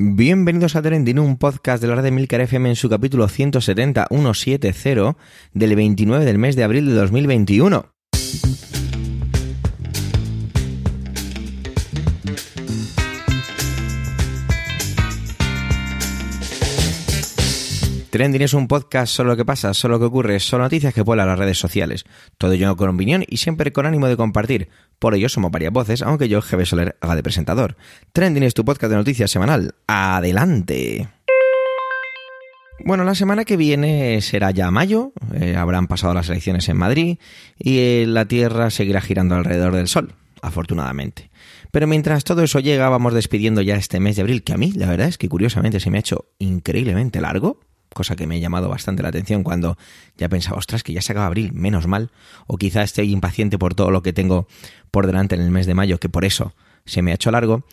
Bienvenidos a Trending, un podcast de la red de Milcar FM en su capítulo 170, 170 del 29 del mes de abril de 2021. Trending es un podcast solo lo que pasa, solo lo que ocurre, solo noticias que vuelan las redes sociales. Todo ello con opinión y siempre con ánimo de compartir. Por ello somos varias voces, aunque yo, GB Soler, haga de presentador. Trending es tu podcast de noticias semanal. ¡Adelante! Bueno, la semana que viene será ya mayo, eh, habrán pasado las elecciones en Madrid y eh, la Tierra seguirá girando alrededor del Sol, afortunadamente. Pero mientras todo eso llega, vamos despidiendo ya este mes de abril, que a mí la verdad es que curiosamente se me ha hecho increíblemente largo cosa que me ha llamado bastante la atención cuando ya pensaba, ostras, que ya se acaba abril, menos mal, o quizá estoy impaciente por todo lo que tengo por delante en el mes de mayo, que por eso se me ha hecho largo.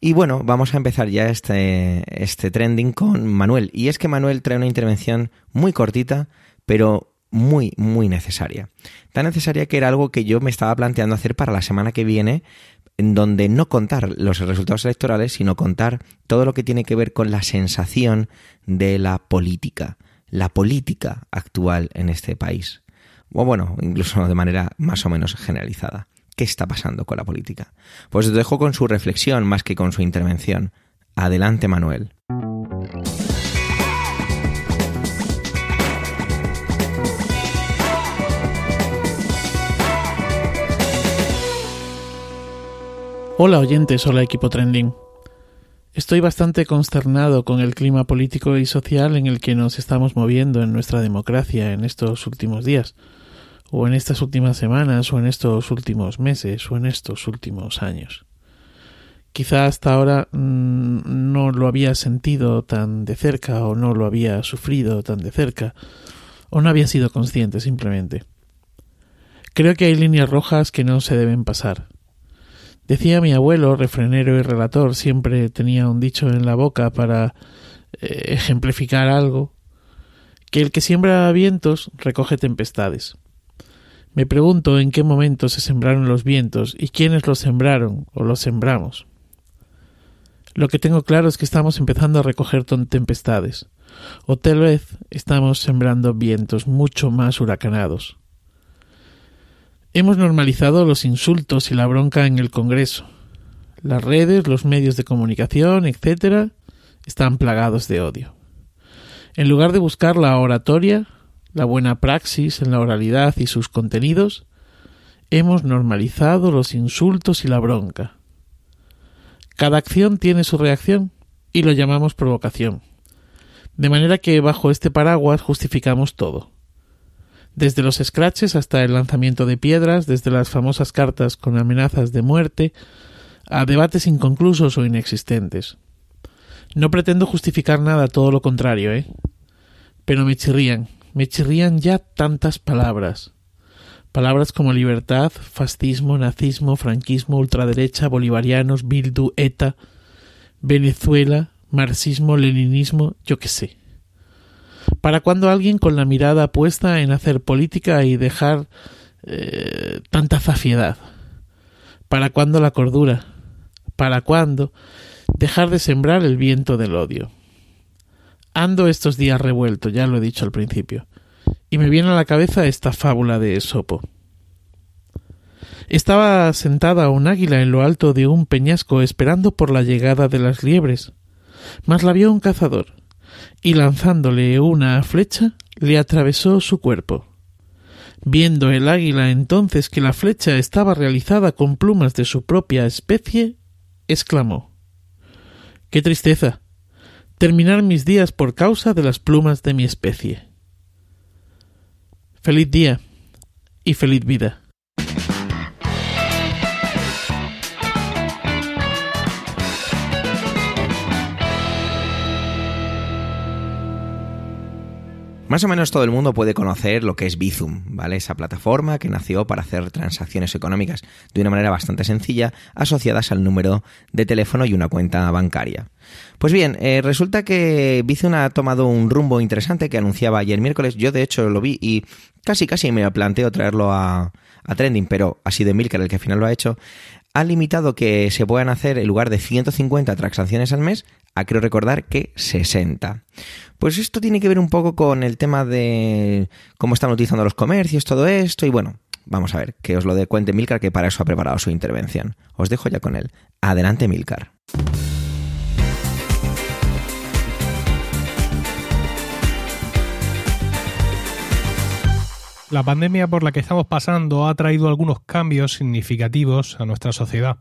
Y bueno, vamos a empezar ya este, este trending con Manuel. Y es que Manuel trae una intervención muy cortita, pero muy, muy necesaria. Tan necesaria que era algo que yo me estaba planteando hacer para la semana que viene, en donde no contar los resultados electorales, sino contar todo lo que tiene que ver con la sensación de la política, la política actual en este país. O bueno, incluso de manera más o menos generalizada. ¿Qué está pasando con la política? Pues os dejo con su reflexión más que con su intervención. Adelante, Manuel. Hola oyentes, hola equipo trending. Estoy bastante consternado con el clima político y social en el que nos estamos moviendo en nuestra democracia en estos últimos días, o en estas últimas semanas, o en estos últimos meses, o en estos últimos años. Quizá hasta ahora mmm, no lo había sentido tan de cerca, o no lo había sufrido tan de cerca, o no había sido consciente simplemente. Creo que hay líneas rojas que no se deben pasar Decía mi abuelo, refrenero y relator, siempre tenía un dicho en la boca para eh, ejemplificar algo, que el que siembra vientos recoge tempestades. Me pregunto en qué momento se sembraron los vientos y quiénes los sembraron o los sembramos. Lo que tengo claro es que estamos empezando a recoger tempestades, o tal vez estamos sembrando vientos mucho más huracanados. Hemos normalizado los insultos y la bronca en el Congreso. Las redes, los medios de comunicación, etc., están plagados de odio. En lugar de buscar la oratoria, la buena praxis en la oralidad y sus contenidos, hemos normalizado los insultos y la bronca. Cada acción tiene su reacción y lo llamamos provocación. De manera que bajo este paraguas justificamos todo desde los scratches hasta el lanzamiento de piedras, desde las famosas cartas con amenazas de muerte, a debates inconclusos o inexistentes. No pretendo justificar nada, todo lo contrario, ¿eh? Pero me chirrían, me chirrían ya tantas palabras. Palabras como libertad, fascismo, nazismo, franquismo, ultraderecha, bolivarianos, Bildu, ETA, Venezuela, marxismo, leninismo, yo qué sé. ¿Para cuándo alguien con la mirada puesta en hacer política y dejar eh, tanta zafiedad? ¿Para cuándo la cordura? ¿Para cuándo dejar de sembrar el viento del odio? Ando estos días revuelto, ya lo he dicho al principio, y me viene a la cabeza esta fábula de Esopo. Estaba sentada un águila en lo alto de un peñasco esperando por la llegada de las liebres, mas la vio un cazador y lanzándole una flecha le atravesó su cuerpo. Viendo el águila entonces que la flecha estaba realizada con plumas de su propia especie, exclamó Qué tristeza. terminar mis días por causa de las plumas de mi especie. Feliz día y feliz vida. Más o menos todo el mundo puede conocer lo que es Bizum, ¿vale? Esa plataforma que nació para hacer transacciones económicas de una manera bastante sencilla, asociadas al número de teléfono y una cuenta bancaria. Pues bien, eh, resulta que Bizum ha tomado un rumbo interesante que anunciaba ayer miércoles. Yo de hecho lo vi y casi casi me planteo traerlo a, Trending, pero ha sido Emilcar el que al final lo ha hecho han limitado que se puedan hacer en lugar de 150 transacciones al mes a creo recordar que 60. Pues esto tiene que ver un poco con el tema de cómo están utilizando los comercios, todo esto y bueno, vamos a ver, que os lo dé cuente Milcar que para eso ha preparado su intervención. Os dejo ya con él. Adelante Milcar. La pandemia por la que estamos pasando ha traído algunos cambios significativos a nuestra sociedad.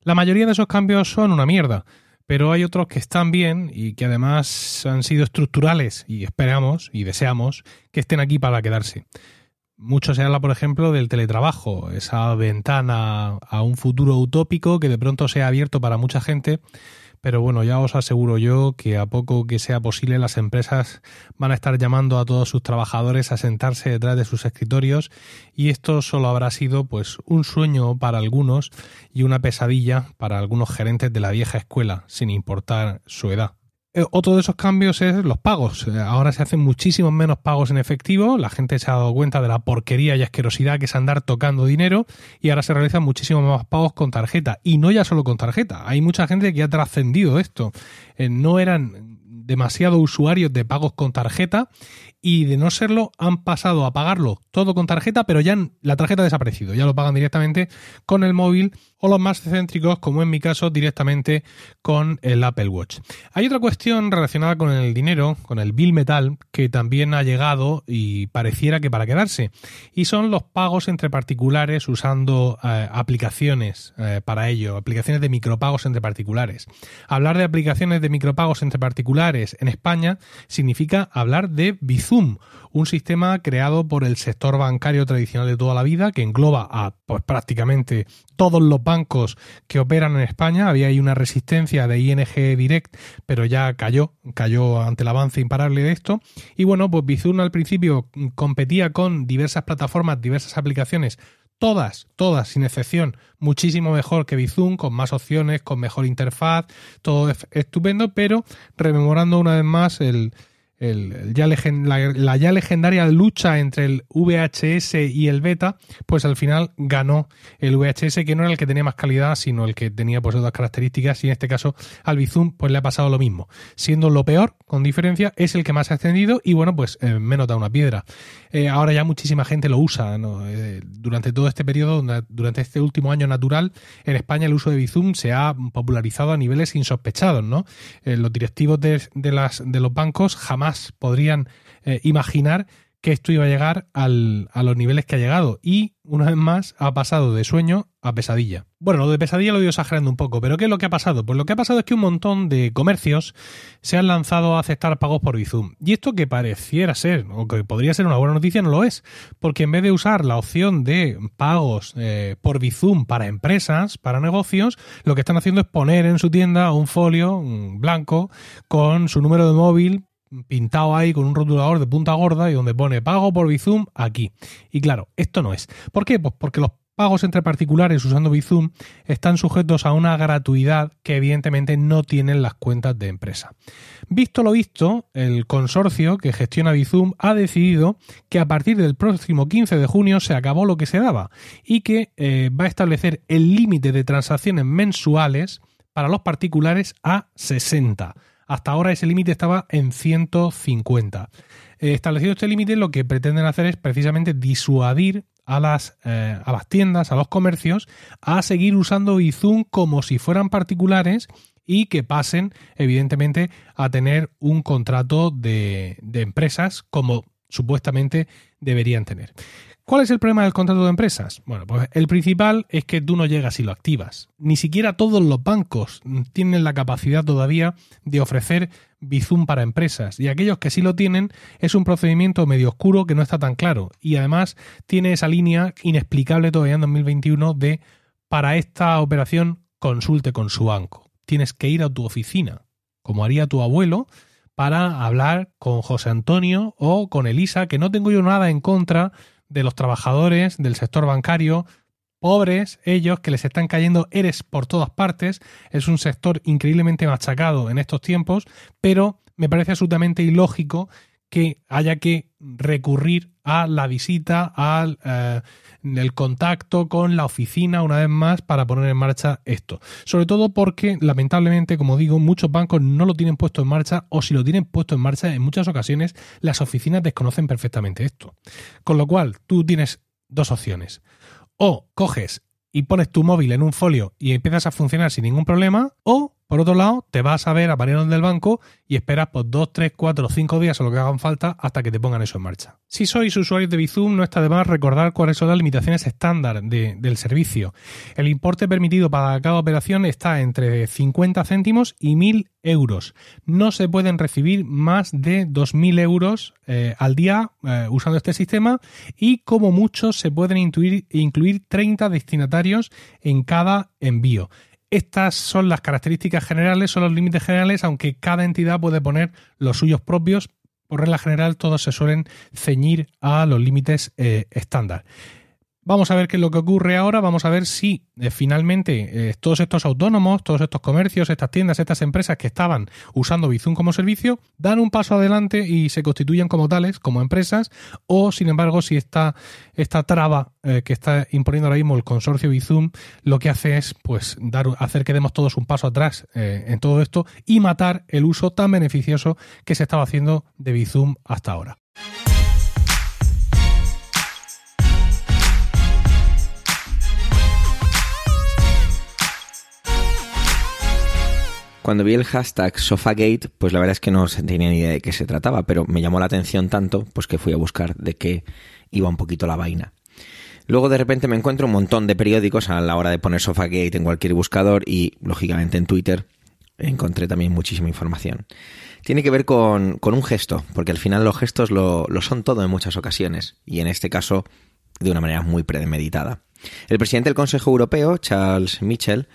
La mayoría de esos cambios son una mierda, pero hay otros que están bien y que además han sido estructurales y esperamos y deseamos que estén aquí para quedarse. Mucho se habla, por ejemplo, del teletrabajo, esa ventana a un futuro utópico que de pronto se ha abierto para mucha gente pero bueno, ya os aseguro yo que a poco que sea posible las empresas van a estar llamando a todos sus trabajadores a sentarse detrás de sus escritorios y esto solo habrá sido pues un sueño para algunos y una pesadilla para algunos gerentes de la vieja escuela, sin importar su edad. Eh, otro de esos cambios es los pagos. Eh, ahora se hacen muchísimos menos pagos en efectivo. La gente se ha dado cuenta de la porquería y asquerosidad que es andar tocando dinero y ahora se realizan muchísimos más pagos con tarjeta. Y no ya solo con tarjeta. Hay mucha gente que ha trascendido esto. Eh, no eran demasiado usuarios de pagos con tarjeta y de no serlo han pasado a pagarlo todo con tarjeta, pero ya la tarjeta ha desaparecido, ya lo pagan directamente con el móvil o los más excéntricos, como en mi caso, directamente con el Apple Watch. Hay otra cuestión relacionada con el dinero, con el bill metal, que también ha llegado y pareciera que para quedarse, y son los pagos entre particulares usando eh, aplicaciones eh, para ello, aplicaciones de micropagos entre particulares. Hablar de aplicaciones de micropagos entre particulares en España significa hablar de Un sistema creado por el sector bancario tradicional de toda la vida que engloba a pues, prácticamente todos los bancos que operan en España. Había ahí una resistencia de ING Direct, pero ya cayó, cayó ante el avance imparable de esto. Y bueno, pues Bizum al principio competía con diversas plataformas, diversas aplicaciones todas, todas, sin excepción, muchísimo mejor que Bizum, con más opciones, con mejor interfaz, todo estupendo, pero rememorando una vez más el, la, ya legendaria lucha entre el VHS y el beta, pues al final ganó el VHS, que no era el que tenía más calidad, sino el que tenía pues otras características, y en este caso al Bizum pues le ha pasado lo mismo. Siendo lo peor, con diferencia, es el que más ha extendido y bueno, pues eh, menos da una piedra. Eh, ahora ya muchísima gente lo usa. Eh, durante todo este periodo, durante este último año natural, en España el uso de Bizum se ha popularizado a niveles insospechados. ¿no? los directivos de, los bancos podrían eh, imaginar que esto iba a llegar a los niveles que ha llegado. Y, una vez más, ha pasado de sueño a pesadilla. Bueno, lo de pesadilla lo he ido exagerando un poco, pero ¿qué es lo que ha pasado? Pues lo que ha pasado es que un montón de comercios se han lanzado a aceptar pagos por Bizum. Y esto que pareciera ser, o que podría ser una buena noticia, no lo es. Porque en vez de usar la opción de pagos eh, por Bizum para empresas, para negocios, lo que están haciendo es poner en su tienda un folio blanco con su número de móvil pintado ahí con un rotulador de punta gorda y donde pone pago por Bizum aquí. Y claro, esto no es. ¿Por qué? Pues porque los pagos entre particulares usando Bizum están sujetos a una gratuidad que evidentemente no tienen las cuentas de empresa. Visto lo visto, el consorcio que gestiona Bizum ha decidido que a partir del próximo 15 de junio se acabó lo que se daba y que eh, va a establecer el límite de transacciones mensuales para los particulares a 60 hasta ahora ese límite estaba en 150. Eh, establecido este límite, lo que pretenden hacer es precisamente disuadir a las, eh, a las tiendas, a los comercios, a seguir usando Bizum como si fueran particulares y que pasen, evidentemente, a tener un contrato de, de empresas como supuestamente deberían tener. ¿Cuál es el problema del contrato de empresas? Bueno, pues el principal es que tú no llegas y lo activas. Ni siquiera todos los bancos tienen la capacidad todavía de ofrecer Bizum para empresas. Y aquellos que sí lo tienen es un procedimiento medio oscuro que no está tan claro. Y además tiene esa línea inexplicable todavía en 2021 de para esta operación consulte con su banco. Tienes que ir a tu oficina, como haría tu abuelo, para hablar con José Antonio o con Elisa, que no tengo yo nada en contra de los trabajadores del sector bancario, pobres ellos que les están cayendo eres por todas partes. Es un sector increíblemente machacado en estos tiempos, pero me parece absolutamente ilógico que haya que recurrir a la visita, al eh, el contacto con la oficina una vez más para poner en marcha esto. Sobre todo porque, lamentablemente, como digo, muchos bancos no lo tienen puesto en marcha o si lo tienen puesto en marcha, en muchas ocasiones las oficinas desconocen perfectamente esto. Con lo cual, tú tienes dos opciones. O coges y pones tu móvil en un folio y empiezas a funcionar sin ningún problema, o por otro lado, te vas a ver a Mariano del banco y esperas por 2, 3, 4, 5 días o lo que hagan falta hasta que te pongan eso en marcha. Si sois usuarios de Bizum, no está de más recordar cuáles son las limitaciones estándar del servicio. El importe permitido para cada operación está entre 50 céntimos y 1.000 euros. No se pueden recibir más de 2.000 euros eh, al día eh, usando este sistema y como mucho se pueden incluir 30 destinatarios en cada envío. Estas son las características generales, son los límites generales, aunque cada entidad puede poner los suyos propios. Por regla general, todos se suelen ceñir a los límites eh, estándar. Vamos a ver qué es lo que ocurre ahora, vamos a ver si eh, finalmente eh, todos estos autónomos, todos estos comercios, estas tiendas, estas empresas que estaban usando Bizum como servicio, dan un paso adelante y se constituyen como tales, como empresas, o sin embargo si esta, esta traba eh, que está imponiendo ahora mismo el consorcio Bizum, lo que hace es pues dar, hacer que demos todos un paso atrás en todo esto y matar el uso tan beneficioso que se estaba haciendo de Bizum hasta ahora. Cuando vi el hashtag Sofagate, pues la verdad es que no tenía ni idea de qué se trataba, pero me llamó la atención tanto, pues que fui a buscar de qué iba un poquito la vaina. Luego de repente me encuentro un montón de periódicos a la hora de poner Sofagate en cualquier buscador y, lógicamente, en Twitter encontré también muchísima información. Tiene que ver con, un gesto, porque al final los gestos lo, lo son todo en muchas ocasiones, y en este caso de una manera muy premeditada. El presidente del Consejo Europeo, Charles Michel,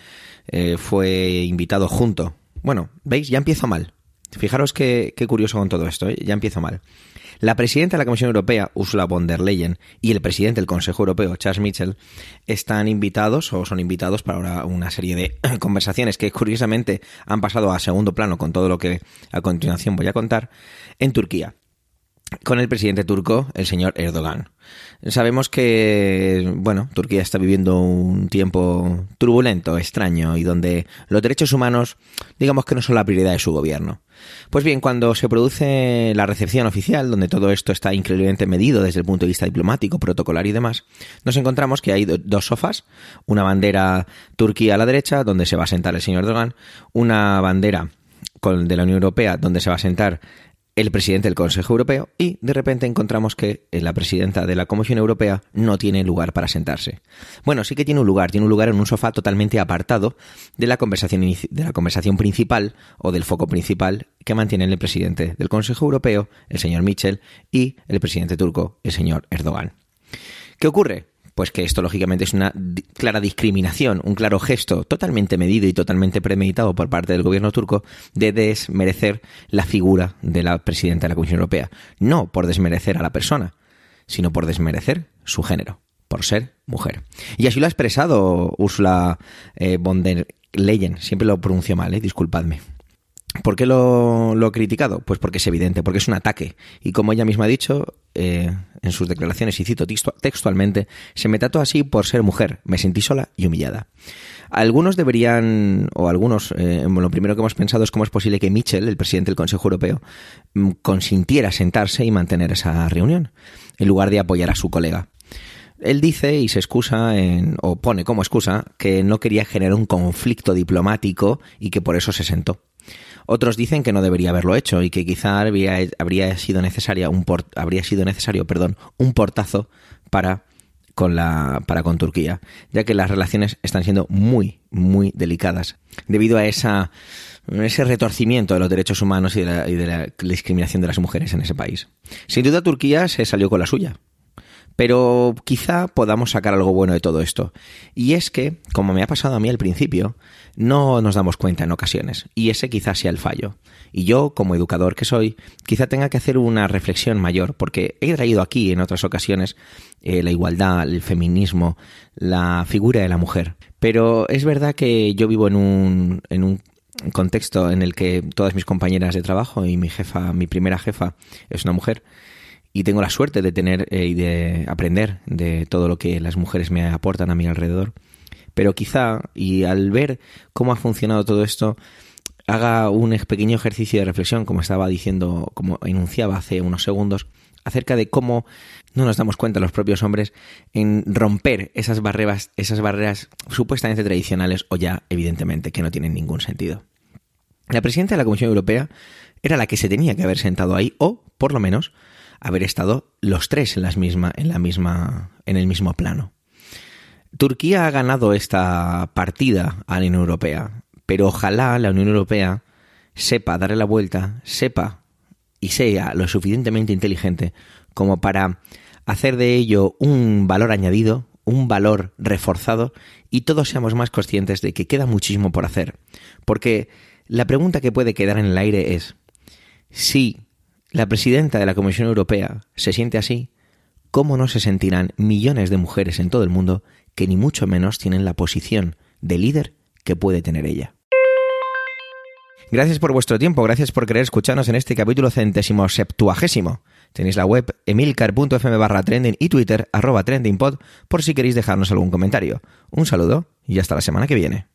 eh, fue invitado junto bueno, ¿veis? Ya empiezo mal. Fijaros qué, curioso con todo esto, ¿eh? ya empiezo mal. La presidenta de la Comisión Europea, Ursula von der Leyen, y el presidente del Consejo Europeo, Charles Michel, están invitados o son invitados para una serie de conversaciones que curiosamente han pasado a segundo plano con todo lo que a continuación voy a contar en Turquía con el presidente turco, el señor Erdogan. Sabemos que, bueno, Turquía está viviendo un tiempo turbulento, extraño, y donde los derechos humanos, digamos que no son la prioridad de su gobierno. Pues bien, cuando se produce la recepción oficial, donde todo esto está increíblemente medido desde el punto de vista diplomático, protocolar y demás, nos encontramos que hay dos sofás, una bandera turquía a la derecha, donde se va a sentar el señor Erdogan, una bandera de la Unión Europea, donde se va a sentar el presidente del Consejo Europeo y de repente encontramos que la presidenta de la Comisión Europea no tiene lugar para sentarse. Bueno, sí que tiene un lugar, tiene un lugar en un sofá totalmente apartado de la conversación, de la conversación principal o del foco principal que mantienen el presidente del Consejo Europeo, el señor Michel, y el presidente turco, el señor Erdogan. ¿Qué ocurre? Pues que esto lógicamente es una clara discriminación, un claro gesto totalmente medido y totalmente premeditado por parte del gobierno turco de desmerecer la figura de la presidenta de la Comisión Europea. No por desmerecer a la persona, sino por desmerecer su género, por ser mujer. Y así lo ha expresado Ursula eh, von der Leyen, siempre lo pronuncio mal, eh, disculpadme. ¿Por qué lo, lo, he criticado? Pues porque es evidente, porque es un ataque. Y como ella misma ha dicho eh, en sus declaraciones, y cito textualmente, se me trató así por ser mujer, me sentí sola y humillada. Algunos deberían, o algunos, eh, lo primero que hemos pensado es cómo es posible que Mitchell, el presidente del Consejo Europeo, mm, consintiera sentarse y mantener esa reunión, en lugar de apoyar a su colega. Él dice y se excusa en, o pone como excusa que no quería generar un conflicto diplomático y que por eso se sentó. Otros dicen que no debería haberlo hecho y que quizá habría, sido necesaria un habría sido necesario, perdón, un portazo para con la para con Turquía, ya que las relaciones están siendo muy muy delicadas debido a esa ese retorcimiento de los derechos humanos y de, la, y de la discriminación de las mujeres en ese país. Sin duda Turquía se salió con la suya, pero quizá podamos sacar algo bueno de todo esto. Y es que, como me ha pasado a mí al principio, no nos damos cuenta en ocasiones. Y ese quizá sea el fallo. Y yo, como educador que soy, quizá tenga que hacer una reflexión mayor, porque he traído aquí en otras ocasiones eh, la igualdad, el feminismo, la figura de la mujer. Pero es verdad que yo vivo en un, en un contexto en el que todas mis compañeras de trabajo y mi jefa, mi primera jefa, es una mujer y tengo la suerte de tener eh, y de aprender de todo lo que las mujeres me aportan a mi alrededor. Pero quizá, y al ver cómo ha funcionado todo esto, haga un pequeño ejercicio de reflexión, como estaba diciendo, como enunciaba hace unos segundos, acerca de cómo no nos damos cuenta los propios hombres en romper esas barreras, esas barreras supuestamente tradicionales o ya evidentemente que no tienen ningún sentido. La presidenta de la Comisión Europea era la que se tenía que haber sentado ahí o, por lo menos, haber estado los tres en, las misma, en, la misma, en el mismo plano. Turquía ha ganado esta partida a la Unión Europea, pero ojalá la Unión Europea sepa darle la vuelta, sepa y sea lo suficientemente inteligente como para hacer de ello un valor añadido, un valor reforzado y todos seamos más conscientes de que queda muchísimo por hacer. Porque la pregunta que puede quedar en el aire es, si la presidenta de la Comisión Europea se siente así, ¿cómo no se sentirán millones de mujeres en todo el mundo que ni mucho menos tienen la posición de líder que puede tener ella? Gracias por vuestro tiempo, gracias por querer escucharnos en este capítulo centésimo septuagésimo. Tenéis la web emilcar.fm barra trending y Twitter arroba trendingpod por si queréis dejarnos algún comentario. Un saludo y hasta la semana que viene.